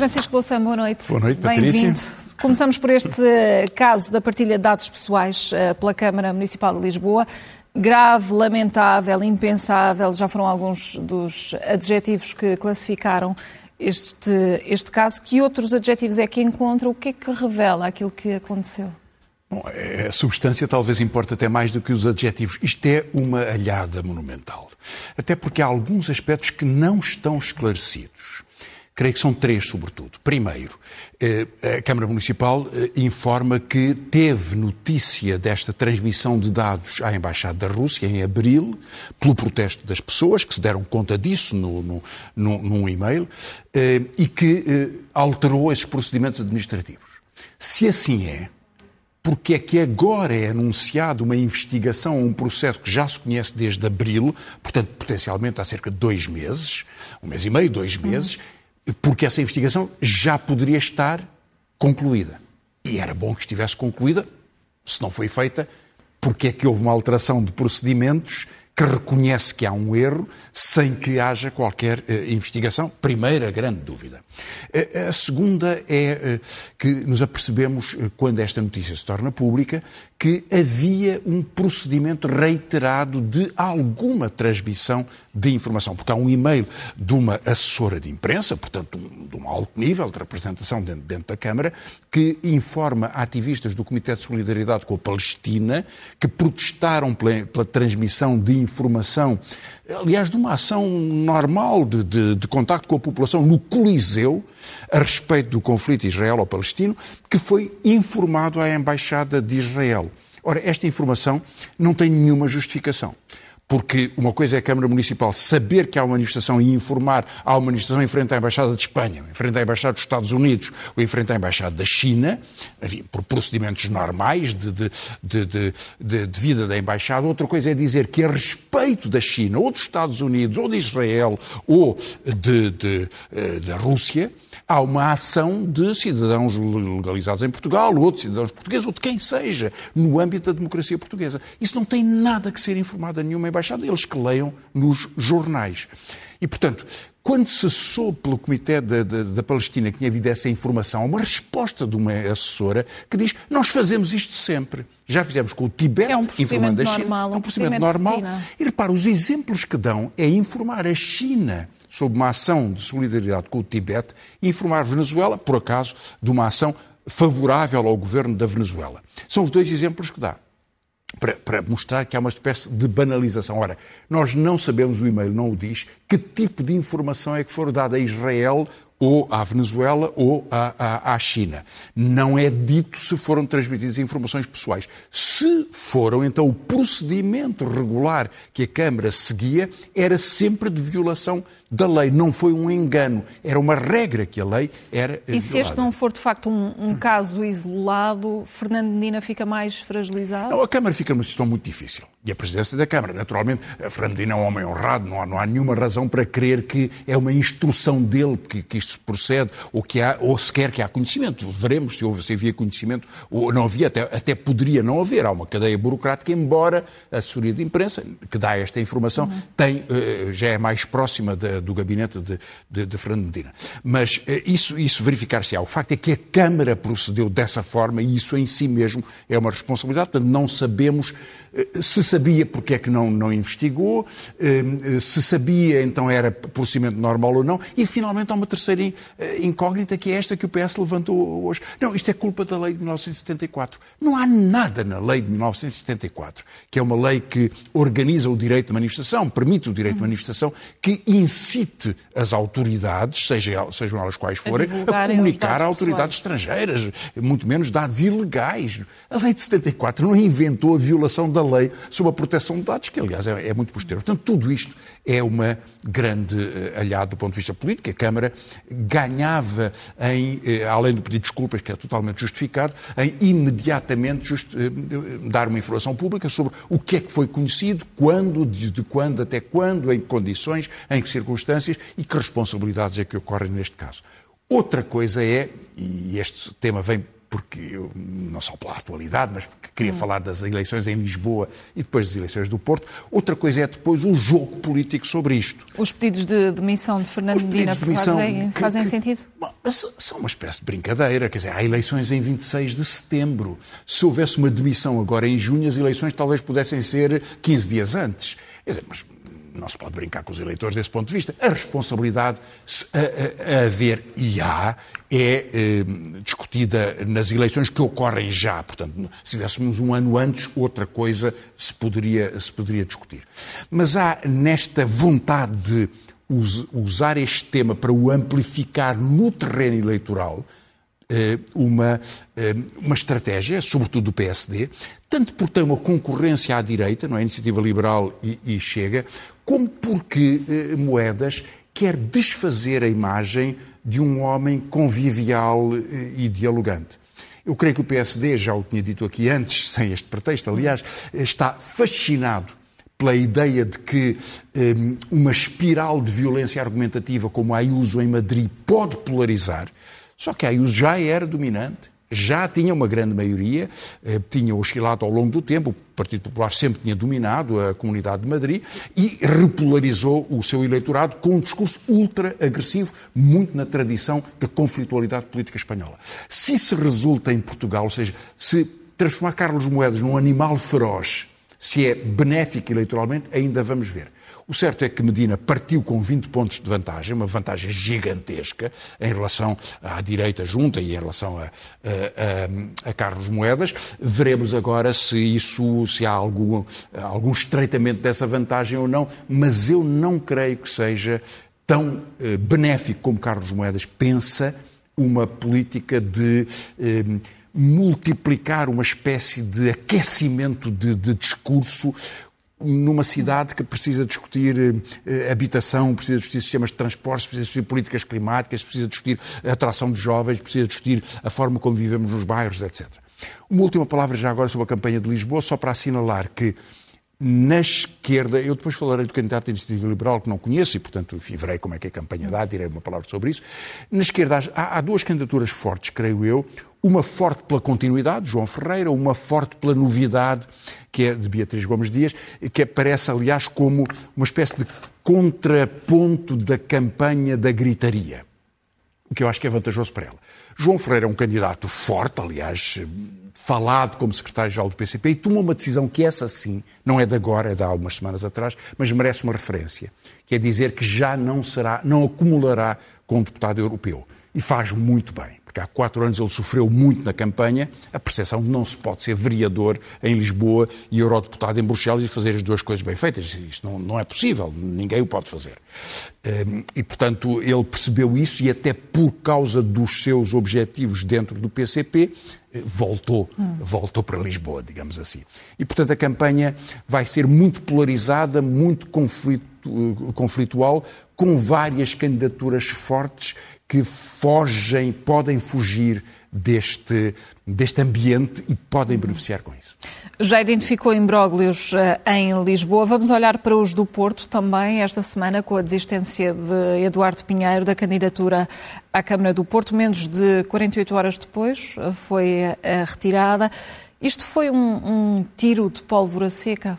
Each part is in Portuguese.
Francisco Louçã, boa noite. Boa noite, Patrícia. Começamos por este eh, caso da partilha de dados pessoais eh, pela Câmara Municipal de Lisboa. Grave, lamentável, impensável, já foram alguns dos adjetivos que classificaram este, este caso. Que outros adjetivos é que encontra? O que é que revela aquilo que aconteceu? Bom, é, a substância talvez importe até mais do que os adjetivos. Isto é uma alhada monumental. Até porque há alguns aspectos que não estão esclarecidos. Creio que são três, sobretudo. Primeiro, eh, a Câmara Municipal eh, informa que teve notícia desta transmissão de dados à Embaixada da Rússia em abril, pelo protesto das pessoas, que se deram conta disso no, no, no, num e-mail, eh, e que alterou esses procedimentos administrativos. Se assim é, porque é que agora é anunciado uma investigação, um processo que já se conhece desde abril, portanto, potencialmente há cerca de dois meses, um mês e meio, dois meses, uhum porque essa investigação já poderia estar concluída. E era bom que estivesse concluída, se não foi feita, porque é que houve uma alteração de procedimentos que reconhece que há um erro sem que haja qualquer uh, investigação. Primeira grande dúvida. Uh, a segunda é que nos apercebemos, quando esta notícia se torna pública, que havia um procedimento reiterado de alguma transmissão de informação, porque há um e-mail de uma assessora de imprensa, portanto, de um alto nível de representação dentro, dentro da Câmara, que informa ativistas do Comitê de Solidariedade com a Palestina que protestaram pela, pela transmissão de informação, aliás, de uma ação normal de, de, de contacto com a população no Coliseu, a respeito do conflito israelo-palestino, que foi informado à Embaixada de Israel. Ora, esta informação não tem nenhuma justificação. Porque uma coisa é a Câmara Municipal saber que há uma manifestação e informar, há uma manifestação em frente à Embaixada de Espanha, em frente à Embaixada dos Estados Unidos ou em frente à Embaixada da China, enfim, por procedimentos normais de, de, de, de, vida da Embaixada. Outra coisa é dizer que a respeito da China ou dos Estados Unidos ou de Israel ou eh, da Rússia, há uma ação de cidadãos legalizados em Portugal, ou de cidadãos portugueses, ou de quem seja, no âmbito da democracia portuguesa. Isso não tem nada que ser informado a nenhuma embaixada, eles que leiam nos jornais. E, portanto, quando se soube pelo Comitê da, da, da, Palestina que tinha havido essa informação, uma resposta de uma assessora que diz: Nós fazemos isto sempre. Já fizemos com o Tibete, é um informando a China. Normal, é um procedimento normal. E repara, os exemplos que dão é informar a China sobre uma ação de solidariedade com o Tibete e informar a Venezuela, por acaso, de uma ação favorável ao governo da Venezuela. São os dois exemplos que dá para, para, mostrar que há uma espécie de banalização. Ora, nós não sabemos, o e-mail não o diz, que tipo de informação é que for dada a Israel ou à Venezuela ou à, à, à, China. Não é dito se foram transmitidas informações pessoais. Se foram, então o procedimento regular que a Câmara seguia era sempre de violação da lei. Não foi um engano. Era uma regra que a lei era. E se este não for de facto um, um caso isolado, Fernando Medina fica mais fragilizado? Não, a Câmara fica numa situação muito difícil. E a presidência da Câmara. Naturalmente, Fernando Medina é um homem honrado, não há, não há nenhuma razão para crer que é uma instrução dele que, que isto procede, ou, que há, ou sequer que há conhecimento. Veremos se, houve, se havia conhecimento ou não havia, até, até poderia não haver. Há uma cadeia burocrática, embora a assessoria de imprensa, que dá esta informação, uhum. tem, eh, já é mais próxima da do gabinete de, de, de Fernando Medina. Mas eh, isso, isso verificar-se-á. O facto é que a Câmara procedeu dessa forma e isso em si mesmo é uma responsabilidade. Portanto, não sabemos eh, se sabia porque é que não, não investigou, eh, se sabia então era procedimento normal ou não, e finalmente há uma terceira incógnita que é esta que o PS levantou hoje. Não, isto é culpa da lei de 1974. Não há nada na lei de 1974, que é uma lei que organiza o direito de manifestação, permite o direito de manifestação, que incite as autoridades, seja, sejam elas quais forem, a, a comunicar a autoridades pessoais. estrangeiras, muito menos dados ilegais. A lei de 74 não inventou a violação da lei sobre a proteção de dados, que aliás é, é muito posterior. Portanto, tudo isto é uma grande uh, aliado do ponto de vista político. A Câmara ganhava em, uh, além de pedir desculpas, que é totalmente justificado, em imediatamente just, uh, dar uma informação pública sobre o que é que foi conhecido, quando, de, de quando até quando, em que condições, em que circunstâncias e que responsabilidades é que ocorrem neste caso. Outra coisa é, e este tema vem porque eu, não só pela atualidade, mas porque queria falar das eleições em Lisboa e depois das eleições do Porto. Outra coisa é depois o jogo político sobre isto. Os pedidos de demissão de Fernando Medina fazem, fazem que, sentido? Bom, são uma espécie de brincadeira. Quer dizer, há eleições em 26 de setembro. Se houvesse uma demissão agora em junho, as eleições talvez pudessem ser 15 dias antes. Quer dizer, mas não se pode brincar com os eleitores desse ponto de vista. A responsabilidade a, a, a haver e há é eh, discutida nas eleições que ocorrem já. Portanto, se tivéssemos um ano antes, outra coisa se poderia, se poderia discutir. Mas há nesta vontade de usar este tema para o amplificar no terreno eleitoral, uma, eh, uma estratégia, sobretudo do PSD, tanto por ter uma concorrência à direita, não é? Iniciativa Liberal e, e Chega, como porque eh, Moedas quer desfazer a imagem de um homem convivial e dialogante. Eu creio que o PSD, já o tinha dito aqui antes, sem este pretexto, aliás, está fascinado pela ideia de que um, uma espiral de violência argumentativa como a Ayuso em Madrid pode polarizar, só que a Ayuso já era dominante, já tinha uma grande maioria, eh, tinha oscilado ao longo do tempo, o Partido Popular sempre tinha dominado a Comunidade de Madrid e repolarizou o seu eleitorado com um discurso ultra-agressivo, muito na tradição da conflitualidade política espanhola. Se isso resulta em Portugal, ou seja, se transformar Carlos Moedas num animal feroz, se é benéfico eleitoralmente, ainda vamos ver. O certo é que Medina partiu com 20 pontos de vantagem, uma vantagem gigantesca em relação à direita junta e em relação a, a, a Carlos Moedas. Veremos agora se isso, se há algum, algum estreitamento dessa vantagem ou não, mas eu não creio que seja tão eh, benéfico como Carlos Moedas pensa uma política de eh, multiplicar uma espécie de aquecimento de, de discurso numa cidade que precisa discutir eh, habitação, precisa discutir sistemas de transportes, precisa discutir políticas climáticas, precisa discutir a atração de jovens, precisa discutir a forma como vivemos nos bairros, etc. Uma última palavra já agora sobre a campanha de Lisboa, só para assinalar que na esquerda, eu depois falarei do candidato da Iniciativa Liberal que não conheço e, portanto, enfim, verei como é que a campanha dá, direi uma palavra sobre isso. Na esquerda há, há duas candidaturas fortes, creio eu. Uma forte pela continuidade, João Ferreira, uma forte pela novidade, que é de Beatriz Gomes Dias, que aparece, aliás, como uma espécie de contraponto da campanha da gritaria. O que eu acho que é vantajoso para ela. João Ferreira é um candidato forte, aliás, falado como secretário-geral do PCP, e tomou uma decisão que essa sim, não é de agora, é de há algumas semanas atrás, mas merece uma referência, que é dizer que já não será, não acumulará com um deputado europeu. E faz muito bem porque há quatro anos ele sofreu muito na campanha, a percepção de não se pode ser vereador em Lisboa e eurodeputado em Bruxelas e fazer as duas coisas bem feitas. Isto não, não é possível, ninguém o pode fazer. Hum, e, portanto, ele percebeu isso e até por causa dos seus objetivos dentro do PCP, voltou, hum. voltou para Lisboa, digamos assim. E, portanto, a campanha vai ser muito polarizada, muito conflito, conflitual, com várias candidaturas fortes que fogem, podem fugir deste, deste ambiente e podem beneficiar com isso. Já identificou imbróglios eh, em Lisboa. Vamos olhar para os do Porto também, esta semana, com a desistência de Eduardo Pinheiro da candidatura à Câmara do Porto. Menos de 48 horas depois eh, foi eh, retirada. Isto foi um, um tiro de pólvora seca?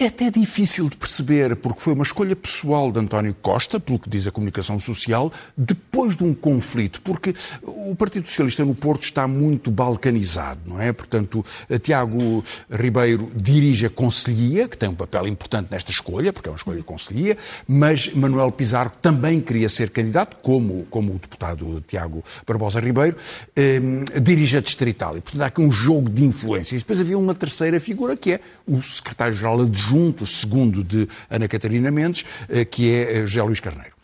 É até difícil de perceber, porque foi uma escolha pessoal de António Costa, pelo que diz a comunicação social, depois de um conflito, porque o Partido Socialista no Porto está muito balcanizado, não é? Portanto, Tiago Ribeiro dirige a Conselhia, que tem um papel importante nesta escolha, porque é uma escolha de Conselhia, mas Manuel Pizarro também queria ser candidato, como, como o deputado Tiago Barbosa Ribeiro, eh, dirige a Distrital. E, portanto, há aqui um jogo de influências. Depois havia uma terceira figura, que é o secretário-geral adjunto junto, segundo de Ana Catarina Mendes, eh, que é eh, José Luís Carneiro.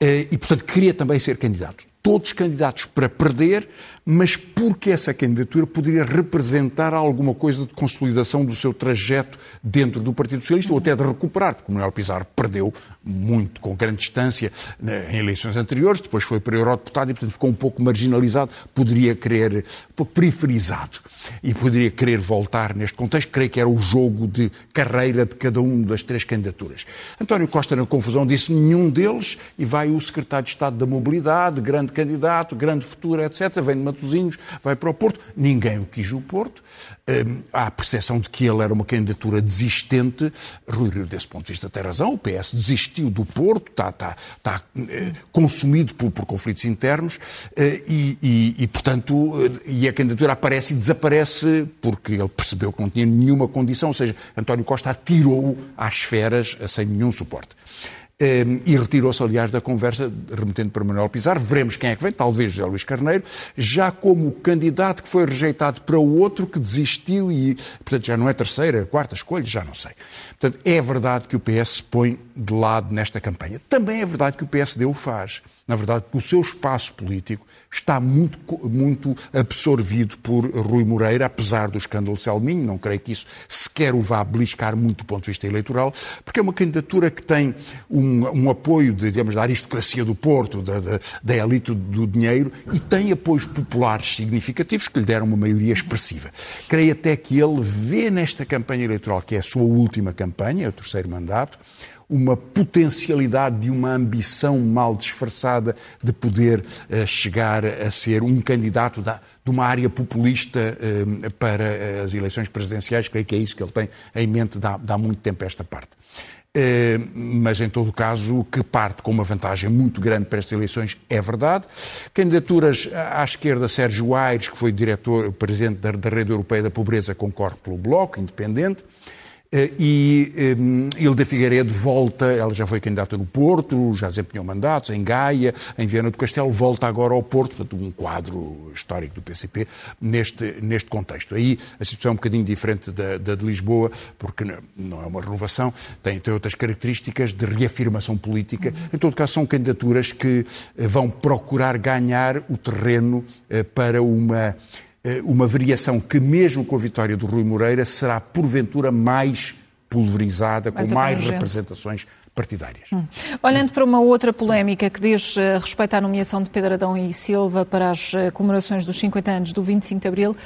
Eh, e, portanto, queria também ser candidato. Todos candidatos para perder, mas porque essa candidatura poderia representar alguma coisa de consolidação do seu trajeto dentro do Partido Socialista, ou até de recuperar, porque Manuel Pizarro perdeu muito, com grande distância, né, em eleições anteriores, depois foi para eurodeputado e, portanto, ficou um pouco marginalizado, poderia querer, um pouco periferizado, e poderia querer voltar neste contexto. Creio que era o jogo de carreira de cada uma das três candidaturas. António Costa, na confusão, disse nenhum deles, e vai o secretário de Estado da Mobilidade, grande candidato, grande futuro, etc. Vem de Matosinhos, vai para o Porto. Ninguém o quis o Porto. Hum, há a percepção de que ele era uma candidatura desistente. Rui Rio, desse ponto de vista, tem razão. O PS desistiu do Porto, está, está, está eh, consumido por, por, conflitos internos eh, e, e, e, portanto, eh, e a candidatura aparece e desaparece porque ele percebeu que não tinha nenhuma condição, ou seja, António Costa atirou às esferas sem nenhum suporte. Ehm, e retirou-se, aliás, da conversa, remetendo para Manuel Pizarro. Veremos quem é que vem, talvez José Luís Carneiro, já como candidato que foi rejeitado para o outro que desistiu e, portanto, já não é terceira, quarta escolha, já não sei. Portanto, é verdade que o PS se põe de lado nesta campanha. Também é verdade que o PSD o faz. Na verdade, o seu espaço político está muito, muito absorvido por Rui Moreira, apesar do escândalo de Selminho. Não creio que isso sequer o vá beliscar muito do ponto de vista eleitoral, porque é uma candidatura que tem um, um apoio, de, digamos, da aristocracia do Porto, da, da, da elite do dinheiro, e tem apoios populares significativos que lhe deram uma maioria expressiva. Creio até que ele vê nesta campanha eleitoral, que é a sua última campanha, o terceiro mandato, uma potencialidade de uma ambição mal disfarçada de poder uh, chegar a ser um candidato da, de uma área populista uh, para as eleições presidenciais. Creio que é isso que ele tem em mente de há muito tempo esta parte. Uh, mas, em todo o caso, que parte com uma vantagem muito grande para estas eleições é verdade. Candidaturas à esquerda, Sérgio Aires, que foi diretor, presidente da Rede Europeia da Pobreza, concorre pelo Bloco, independente. Eh, e ehm, Hilda Figueiredo volta, ela já foi candidata no Porto, já desempenhou mandatos em Gaia, em Viana do Castelo, volta agora ao Porto, portanto, um quadro histórico do PCP neste, neste contexto. Aí a situação é um bocadinho diferente da, da de Lisboa, porque não é uma renovação, tem, tem outras características de reafirmação política. Em todo caso, são candidaturas que eh, vão procurar ganhar o terreno para uma eh, uma variação que, mesmo com a vitória do Rui Moreira, será porventura mais pulverizada, mais com mais representações partidárias. Hum. Olhando para uma outra polémica que diz uh, respeito à nomeação de Pedro Adão e Silva para as uh, comemorações dos 50 anos do 25 de Abril,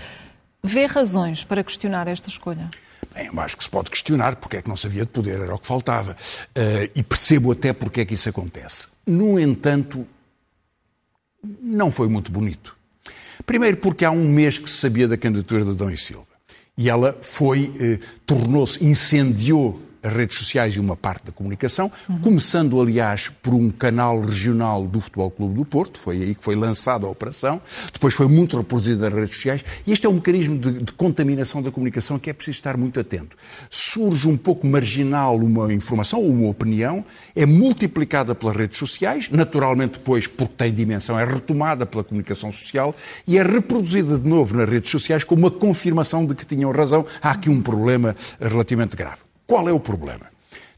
vê razões para questionar esta escolha? Bem, eu acho que se pode questionar porque é que não se havia de poder, era o que faltava. Uh, e percebo até porque é que isso acontece. No entanto, não foi muito bonito. Primeiro porque há um mês que se sabia da candidatura de Adão e Silva. E ela foi, eh, tornou-se, incendiou as redes sociais e uma parte da comunicação, uhum. começando, aliás, por um canal regional do Futebol Clube do Porto, foi aí que foi lançada a operação, depois foi muito reproduzida nas redes sociais, e este é um mecanismo de, de, contaminação da comunicação que é preciso estar muito atento. Surge um pouco marginal uma informação ou uma opinião, é multiplicada pelas redes sociais, naturalmente depois, porque tem dimensão, é retomada pela comunicação social e é reproduzida de novo nas redes sociais como uma confirmação de que tinham razão, há aqui um problema relativamente grave. Qual é o problema?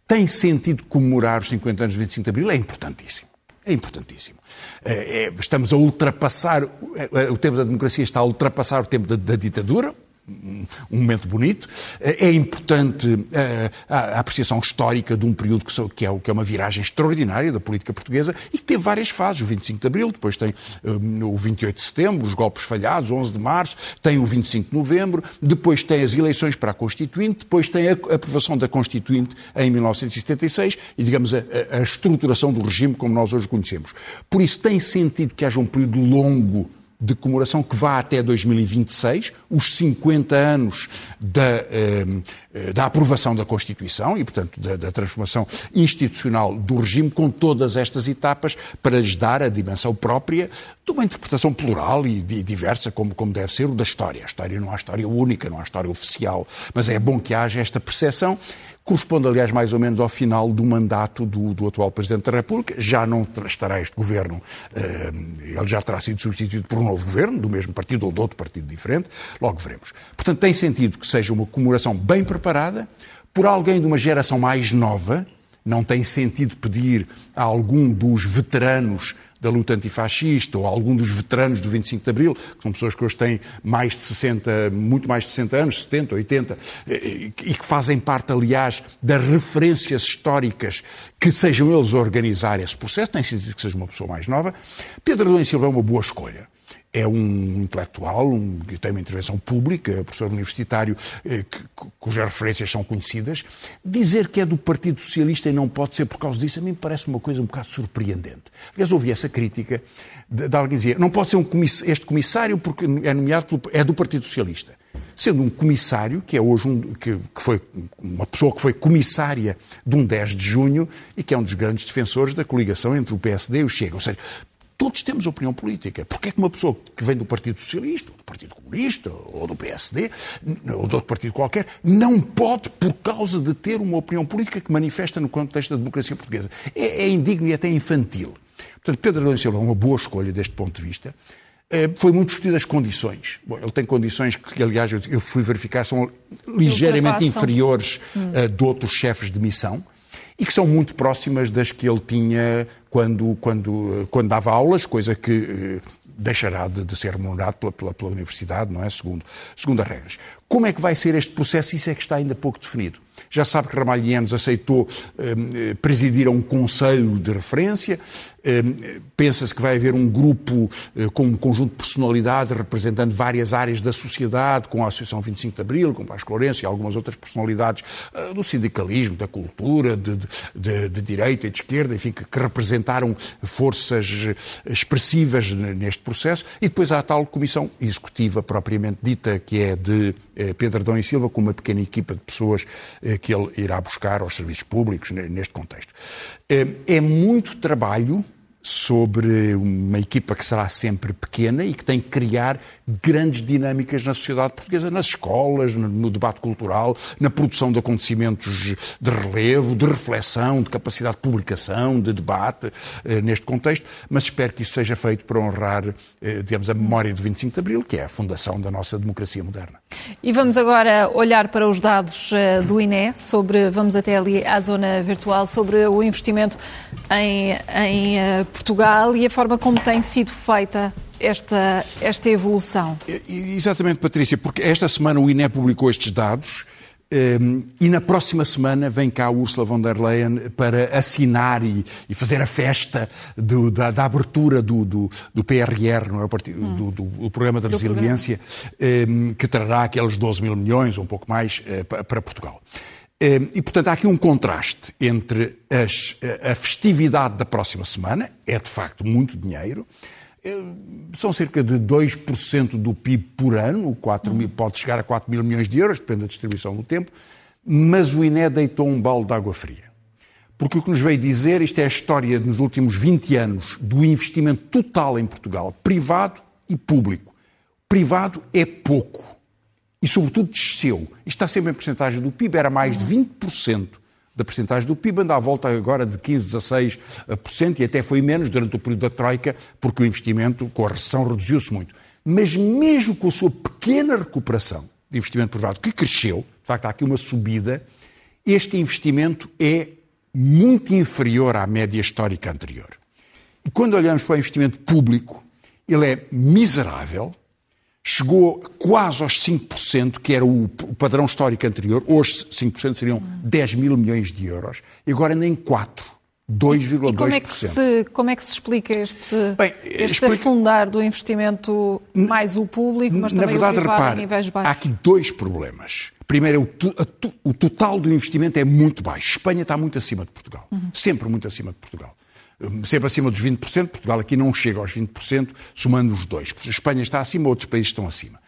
Tem sentido comemorar os 50 anos de 25 de Abril? É importantíssimo. É importantíssimo. É, é, estamos a ultrapassar, é, o tempo da democracia está a ultrapassar o tempo da, da ditadura, um momento bonito. É importante eh, a apreciação histórica de um período que é, que é uma viragem extraordinária da política portuguesa e que teve várias fases. O 25 de Abril, depois tem eh, o 28 de Setembro, os golpes falhados, 11 de Março, tem o 25 de Novembro, depois tem as eleições para a Constituinte, depois tem a aprovação da Constituinte em 1976 e, digamos, a, a estruturação do regime como nós hoje conhecemos. Por isso tem sentido que haja um período longo de comemoração que vá até 2026, os 50 anos da, eh, da aprovação da Constituição e, portanto, da, da, transformação institucional do regime, com todas estas etapas, para lhes dar a dimensão própria de uma interpretação plural e, diversa, como, como deve ser o da história. A história não há história única, não há história oficial, mas é bom que haja esta percepção corresponde, aliás, mais ou menos ao final do mandato do, do atual Presidente da República. Já não estará este governo, eh, ele já terá sido substituído por um novo governo, do mesmo partido ou de outro partido diferente, logo veremos. Portanto, tem sentido que seja uma comemoração bem preparada, por alguém de uma geração mais nova, não tem sentido pedir a algum dos veteranos da luta antifascista ou algum dos veteranos do 25 de Abril, que são pessoas que hoje têm mais de 60, muito mais de 60 anos, 70, 80, e que fazem parte, aliás, das referências históricas que sejam eles a organizar esse processo, tem sentido que seja uma pessoa mais nova. Pedro Adão Silva é uma boa escolha é um intelectual, um, que tem uma intervenção pública, professor universitário, eh, que, cujas referências são conhecidas. Dizer que é do Partido Socialista e não pode ser por causa disso, a mim parece uma coisa um bocado surpreendente. Aliás, ouvi essa crítica de, de alguém dizia não pode ser um comiss este comissário porque é nomeado pelo, é do Partido Socialista. Sendo um comissário, que é hoje um, que, que foi uma pessoa que foi comissária de um 10 de junho e que é um dos grandes defensores da coligação entre o PSD e o Chega. Ou seja, Todos temos opinião política. Porque é que uma pessoa que vem do Partido Socialista, ou do Partido Comunista, ou do PSD, ou de outro partido qualquer, não pode, por causa de ter uma opinião política que manifesta no contexto da democracia portuguesa? É, é indigno e até infantil. Portanto, Pedro Adão Silva é uma boa escolha deste ponto de vista. Eh, foi muito discutido as condições. Bom, ele tem condições que, aliás, eu fui verificar, são ligeiramente inferiores hum. de outros chefes de missão e que são muito próximas das que ele tinha quando, quando, quando dava aulas, coisa que eh, deixará de, de, ser remunerado pela, pela, pela, Universidade, não é? Segundo, segundo as regras. Como é que vai ser este processo? Isso é que está ainda pouco definido. Já sabe que Ramalhianos aceitou eh, presidir a um conselho de referência. Eh, Pensa-se que vai haver um grupo eh, com um conjunto de personalidades representando várias áreas da sociedade, com a Associação 25 de Abril, com Vasco Lourenço e algumas outras personalidades eh, do sindicalismo, da cultura, de, de, de direita e de esquerda, enfim, que, que, representaram forças expressivas neste processo. E depois há a tal comissão executiva propriamente dita, que é de eh, Pedro Adão e Silva, com uma pequena equipa de pessoas eh, que ele irá buscar aos serviços públicos neste contexto. Eh, é muito trabalho sobre uma equipa que será sempre pequena e que tem que criar grandes dinâmicas na sociedade portuguesa, nas escolas, no debate cultural, na produção de acontecimentos de relevo, de reflexão, de capacidade de publicação, de debate eh, neste contexto, mas espero que isso seja feito para honrar, eh, digamos, a memória do 25 de Abril, que é a fundação da nossa democracia moderna. E vamos agora olhar para os dados eh, do INE sobre, vamos até ali à zona virtual, sobre o investimento em, em Portugal e a forma como tem sido feita esta, esta evolução. Exatamente, Patrícia, porque esta semana o INE publicou estes dados. Um, ehm, e na próxima semana vem cá a Ursula von der Leyen para assinar e, e fazer a festa do, da, da, abertura do, do, do, PRR, não é? Hum. do, do, Programa de Resiliência, um, ehm, que trará aqueles 12 mil milhões, ou um pouco mais, uh, para Portugal. Ehm, e, portanto, há aqui um contraste entre as, a festividade da próxima semana, é de facto muito dinheiro, ehm, são cerca de 2% do PIB por ano, 4 mil, pode chegar a 4 mil milhões de euros, depende da distribuição do tempo, mas o INE deitou um balde de água fria. Porque o que nos veio dizer, isto é a história nos últimos 20 anos do investimento total em Portugal, privado e público. Privado é pouco e, sobretudo, desceu. Isto está sempre em porcentagem do PIB, era mais de 20% da porcentagem do PIB, anda à volta agora de 15, 16% e até foi menos durante o período da Troika, porque o investimento com a recessão reduziu-se muito. Mas mesmo com a sua pequena recuperação de investimento privado, que cresceu, de facto há aqui uma subida, este investimento é muito inferior à média histórica anterior. E quando olhamos para o investimento público, ele é miserável, chegou quase aos 5%, que era o padrão histórico anterior. Hoje 5% seriam 10 mil milhões de euros. E agora nem 4%. 2,2%. E como é, que se, como é que se explica este, Bem, este explica... afundar do investimento mais o público, mas também verdade, o privado repare, níveis baixos? Há aqui dois problemas. Primeiro, o, o, total do investimento é muito baixo. Espanha está muito acima de Portugal. Uhum. Sempre muito acima de Portugal sempre acima dos 20%, Portugal aqui não chega aos 20%, somando os dois. A Espanha está acima, outros países estão acima.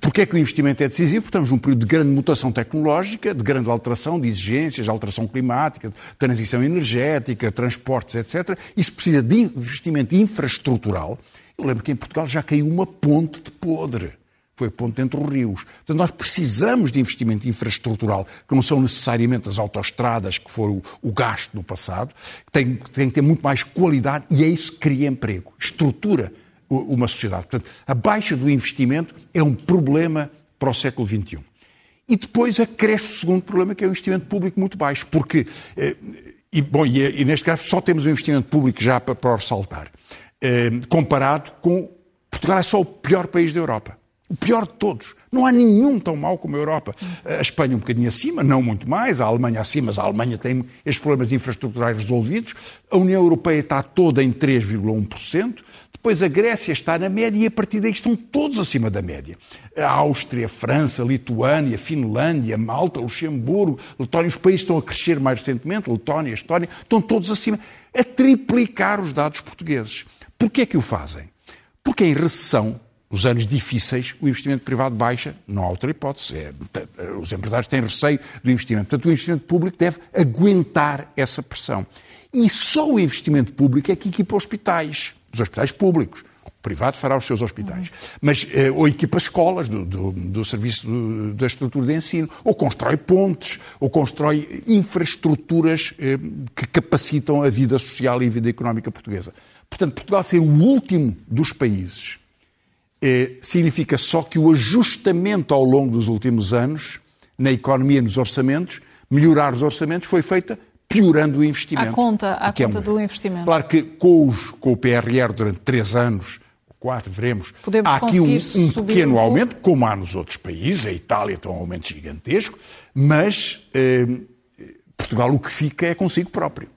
Porquê é que o investimento é decisivo? Porque estamos num período de grande mutação tecnológica, de grande alteração de exigências, alteração climática, de transição energética, transportes, etc. Isso precisa de investimento infraestrutural. Eu lembro que em Portugal já caiu uma ponte de podre foi ponto entre os rios. Portanto, nós precisamos de investimento infraestrutural, que não são necessariamente as autoestradas que foram o, gasto no passado, que tem, tem que ter muito mais qualidade e é isso que cria emprego, estrutura uma sociedade. Portanto, a baixa do investimento é um problema para o século XXI. E depois acresce o segundo problema, que é o investimento público muito baixo, porque, eh, e, bom, e, e neste caso só temos o investimento público já para, para ressaltar, eh, comparado com Portugal é só o pior país da Europa. O pior de todos. Não há nenhum tão mau como a Europa. A Espanha um bocadinho acima, não muito mais. A Alemanha acima, mas a Alemanha tem estes problemas infraestruturais resolvidos. A União Europeia está toda em 3,1%. Depois a Grécia está na média e a partir daí estão todos acima da média. A Áustria, a França, a Lituânia, a Finlândia, Malta, Luxemburgo, Letónia, os países estão a crescer mais recentemente, Letónia, Estónia, estão todos acima, a triplicar os dados portugueses. Porquê é que o fazem? Porque em recessão, nos anos difíceis, o investimento privado baixa, não há outra hipótese. É, os empresários têm receio do investimento. Portanto, o investimento público deve aguentar essa pressão. E só o investimento público é que equipa hospitais, os hospitais públicos. O privado fará os seus hospitais. Mas, eh, ou equipa escolas do, do, do serviço do, da estrutura de ensino, ou constrói pontes, ou constrói infraestruturas eh, que capacitam a vida social e a vida económica portuguesa. Portanto, Portugal ser o último dos países eh, significa só que o ajustamento ao longo dos últimos anos na economia e nos orçamentos, melhorar os orçamentos, foi feita piorando o investimento. À conta, à conta é do investimento. Claro que com, os, com, o PRR durante três anos, quatro, veremos, Podemos há aqui um, um pequeno um aumento, como há nos outros países, a Itália tem um aumento gigantesco, mas eh, Portugal o que fica é consigo próprio.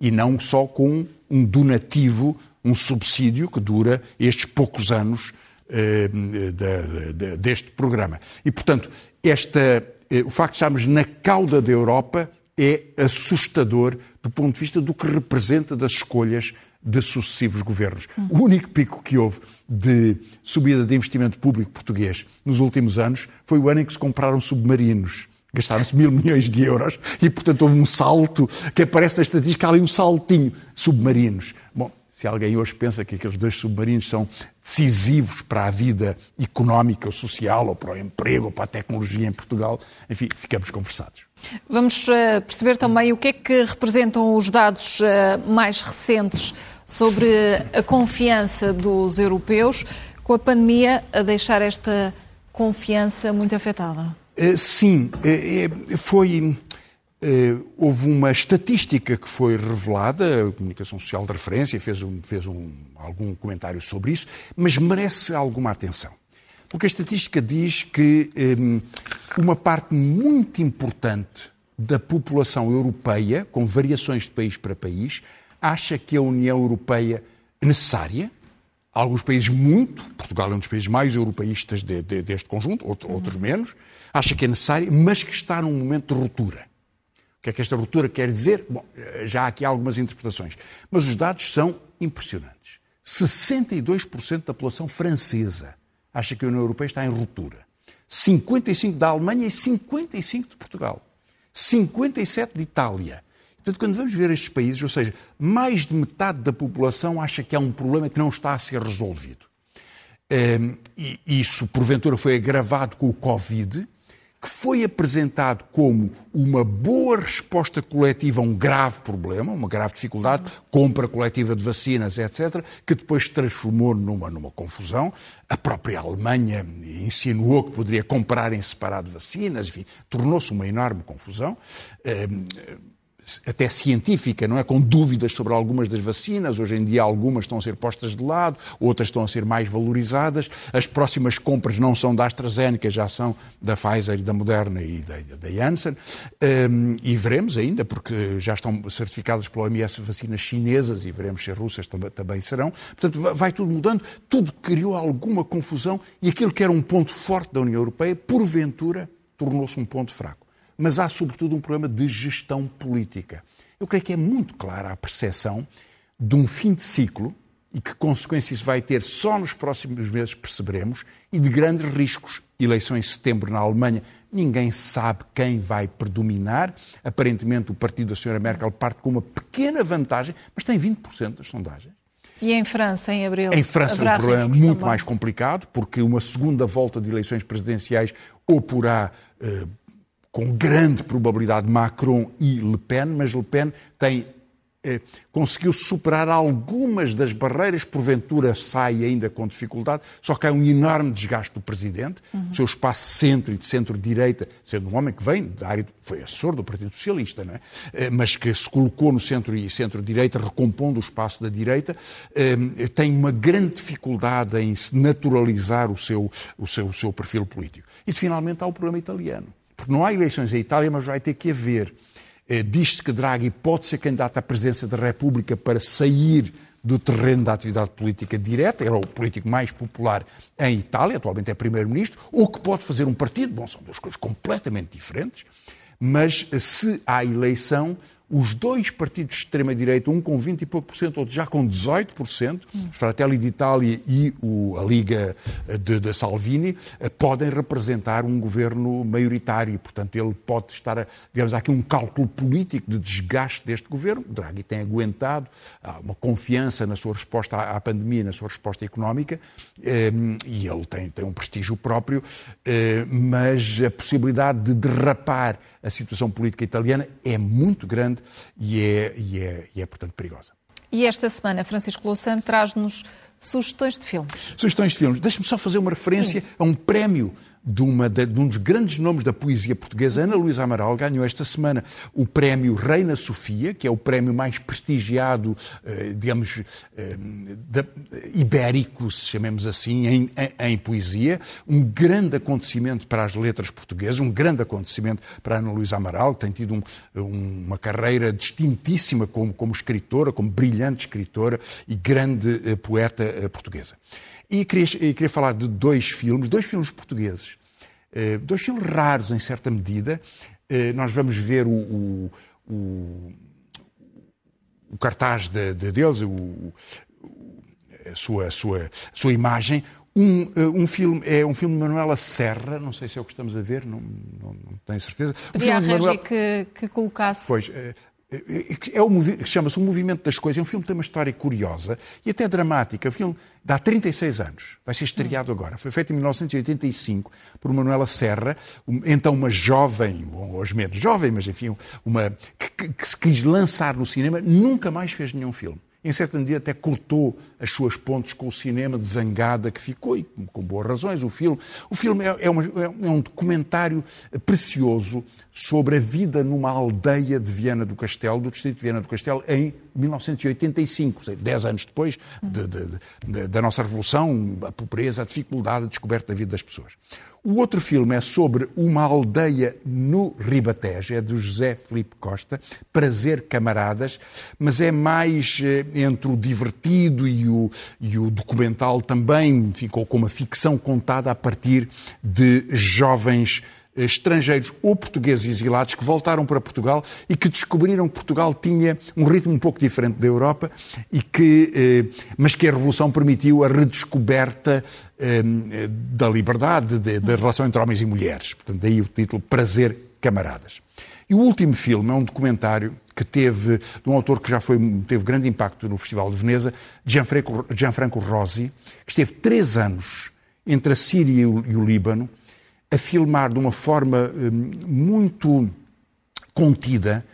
E não só com um donativo, um subsídio que dura estes poucos anos eh, de, de, deste programa. E, portanto, esta, eh, o facto de estarmos na cauda da Europa é assustador do ponto de vista do que representa das escolhas de sucessivos governos. O único pico que houve de subida de investimento público português nos últimos anos foi o ano em que se compraram submarinos. Gastaram-se mil milhões de euros e, portanto, houve um salto que aparece na estatística, ali um saltinho. Submarinos. Bom, se alguém hoje pensa que aqueles dois submarinos são decisivos para a vida económica ou social, ou para o emprego, ou para a tecnologia em Portugal, enfim, ficamos conversados. Vamos uh, perceber também o que é que representam os dados uh, mais recentes sobre a confiança dos europeus, com a pandemia a deixar esta confiança muito afetada. Uh, sim, foi eh, houve uma estatística que foi revelada, a Comunicação Social de Referência fez, um, fez um, algum comentário sobre isso, mas merece alguma atenção. Porque a estatística diz que eh, uma parte muito importante da população europeia, com variações de país para país, acha que a União Europeia é necessária. Alguns países muito, Portugal é um dos países mais europeístas de, de, deste conjunto, outros menos, acha que é necessária, mas que está num momento de ruptura. O que é que esta ruptura quer dizer? Bom, já há aqui algumas interpretações, mas os dados são impressionantes. 62% da população francesa acha que a União Europeia está em ruptura. 55% da Alemanha e 55% de Portugal. 57% de Itália. Portanto, quando vamos ver estes países, ou seja, mais de metade da população acha que há um problema que não está a ser resolvido. Ehm, e isso, porventura, foi agravado com o Covid, que foi apresentado como uma boa resposta coletiva a um grave problema, uma grave dificuldade, compra coletiva de vacinas, etc., que depois se transformou numa, numa confusão. A própria Alemanha insinuou que poderia comprar em separado vacinas, enfim, tornou-se uma enorme confusão. Ehm, até científica, não é? Com dúvidas sobre algumas das vacinas. Hoje em dia algumas estão a ser postas de lado, outras estão a ser mais valorizadas. As próximas compras não são da AstraZeneca, já são da Pfizer, da Moderna e da, da Janssen. Um, e veremos ainda, porque já estão certificadas pela OMS vacinas chinesas e veremos se as russas também, também serão. Portanto, vai tudo mudando. Tudo criou alguma confusão e aquilo que era um ponto forte da União Europeia, porventura, tornou-se um ponto fraco mas há sobretudo um problema de gestão política. Eu creio que é muito clara a percepção de um fim de ciclo e que consequências vai ter só nos próximos meses perceberemos e de grandes riscos. Eleições em setembro na Alemanha, ninguém sabe quem vai predominar. Aparentemente o partido da senhora Merkel parte com uma pequena vantagem, mas tem 20% das sondagens. E em França, em abril? Em França é um problema muito também. mais complicado, porque uma segunda volta de eleições presidenciais oporá eh, com grande probabilidade Macron e Le Pen, mas Le Pen tem eh, conseguiu superar algumas das barreiras, porventura sai ainda com dificuldade, só que há um enorme desgaste do Presidente, uhum. o seu espaço centro e de centro-direita, sendo um homem que vem da área, foi assessor do Partido Socialista, não é? Eh, mas que se colocou no centro e centro-direita, recompondo o espaço da direita, eh, tem uma grande dificuldade em naturalizar o seu, o seu, o seu perfil político. E finalmente há o problema italiano porque não há eleições em Itália, mas vai ter que haver. Eh, diz-se que Draghi pode ser candidato à presidência da República para sair do terreno da atividade política direta, era o político mais popular em Itália, atualmente é primeiro-ministro, ou que pode fazer um partido, bom, são duas coisas completamente diferentes, mas se há eleição, os dois partidos de extrema-direita, um com 20 e pouco por cento, outro já com 18%, hum. Fratelli d'Italia e o, a Liga de, de, Salvini, eh, podem representar um governo maioritário. Portanto, ele pode estar, a, digamos, há aqui um cálculo político de desgaste deste governo. Draghi tem aguentado, há uma confiança na sua resposta à, à pandemia, na sua resposta económica, eh, e ele tem, tem um prestígio próprio, eh, mas a possibilidade de derrapar a situação política italiana é muito grande e é, e é, e é portanto, perigosa. E esta semana, Francisco Louçã traz-nos sugestões de filmes. Sugestões de filmes. Deixe-me só fazer uma referência Sim. a um prémio de, uma, de, de, um dos grandes nomes da poesia portuguesa, Ana Luísa Amaral, ganhou esta semana o prémio Reina Sofia, que é o prémio mais prestigiado, eh, digamos, eh, ibérico, se chamemos assim, em, em, em, poesia. Um grande acontecimento para as letras portuguesas, um grande acontecimento para Ana Luísa Amaral, que tem tido um, um, uma carreira distintíssima como, como escritora, como brilhante escritora e grande eh, poeta eh, portuguesa. E queria, e queria falar de dois filmes, dois filmes portugueses, eh, dois filmes raros em certa medida. Eh, nós vamos ver o, o, o, o cartaz de, de deles, o, a sua, a sua, a sua imagem. Um, eh, um, filme é um filme de Manuela Serra, não sei se é o que estamos a ver, não, não, não tenho certeza. Pedi à Manuel... que, que colocasse. Pois, é o chama-se O Movimento das Coisas. É um filme que tem uma história curiosa e até dramática. O filme dá 36 anos. Vai ser estreado agora. Foi feito em 1985 por Manuela Serra, então uma jovem, hoje menos jovem, mas enfim, uma que, que se quis lançar no cinema, nunca mais fez nenhum filme em certa medida até cortou as suas pontes com o cinema de zangada que ficou, e com boas razões, o filme. O filme é, é, uma, é um documentário precioso sobre a vida numa aldeia de Viana do Castelo, do distrito de Viana do Castelo, em 1985, dez anos depois de, de, de, da nossa Revolução, a pobreza, a dificuldade, a descoberta da vida das pessoas. O outro filme é sobre uma aldeia no Ribatejo, é do José Felipe Costa, Prazer Camaradas, mas é mais eh, entre o divertido e o, e o documental também, ficou com uma ficção contada a partir de jovens estrangeiros ou portugueses exilados que voltaram para Portugal e que descobriram que Portugal tinha um ritmo um pouco diferente da Europa e que, eh, mas que a Revolução permitiu a redescoberta eh, da liberdade, da relação entre homens e mulheres. Portanto, daí o título Prazer Camaradas. E o último filme é um documentário que teve, de um autor que já foi, teve grande impacto no Festival de Veneza, Gianfranco, Gianfranco Rosi, que esteve três anos entre a Síria e o, e o Líbano, a filmar de uma forma hum, muito contida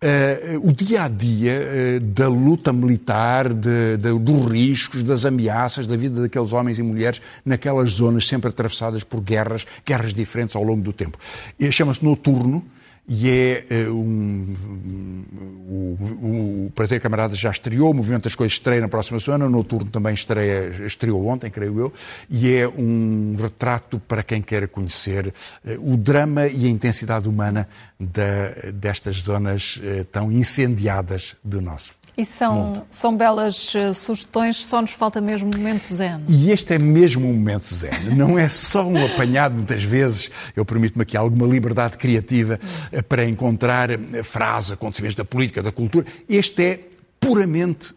uh, o dia a dia uh, da luta militar, de, de, dos riscos, das ameaças, da vida daqueles homens e mulheres naquelas zonas sempre atravessadas por guerras, guerras diferentes ao longo do tempo. Chama-se Noturno e é uh, um, o, o, Prazer Camarada já estreou, o Movimento das Coisas estreia na próxima semana, o Noturno também estreia, estreou ontem, creio eu, e é um retrato para quem quer conhecer uh, o drama e a intensidade humana da, destas zonas uh, tão incendiadas do nosso e são, são belas uh, sugestões, só nos falta mesmo o momento zen. E este é mesmo um momento zen. Não é só um apanhado, muitas vezes, eu permito-me aqui alguma liberdade criativa uh, para encontrar uh, frases, acontecimentos da política, da cultura. Este é puramente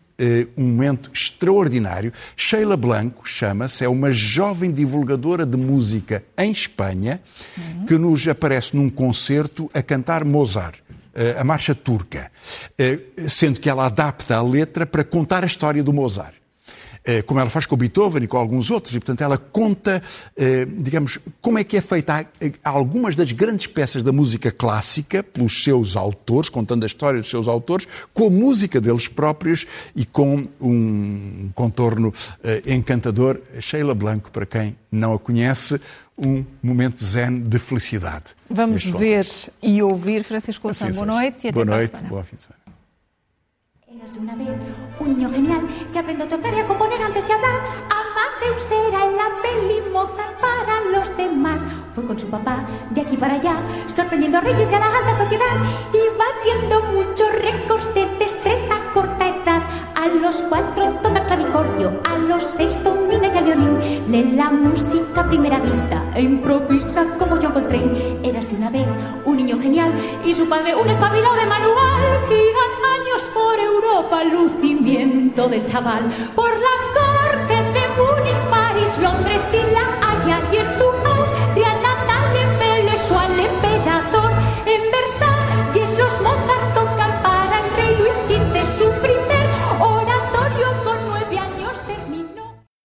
um momento extraordinário. Sheila Blanco chama-se, é uma jovem divulgadora de música em Espanha uhum. que nos aparece num concerto a cantar Mozart. Eh, a marcha turca, eh, sendo que ela adapta a letra para contar a história do Mozart eh, como ela faz com o Beethoven e com alguns outros, e portanto ela conta, digamos, como é que é feita algumas das grandes peças da música clássica pelos seus autores, contando a história dos seus autores, com a música deles próprios e com um contorno encantador. Sheila Blanco, para quem não a conhece, um momento zen de felicidade. Vamos ver e ouvir Francisco Louçã. Boa noite e até Boa noite, bom fim de semana. Una vez un niño genial que aprendió a tocar y a componer antes que hablar. Amadeus era la peli Mozart para los demás. Fue con su papá de aquí para allá, sorprendiendo a reyes y a la alta sociedad y batiendo muchos récords de destreza a los cuatro toca clavicordio, a los seis domina ya el violín, lee la música a primera vista e improvisa como John Coltrane. Érase una vez un niño genial y su padre un espabilado de manual. Giran años por Europa, lucimiento del chaval, por las cortes de Múnich, París, Londres y La Haya y en su Austria natal en Venezuela, en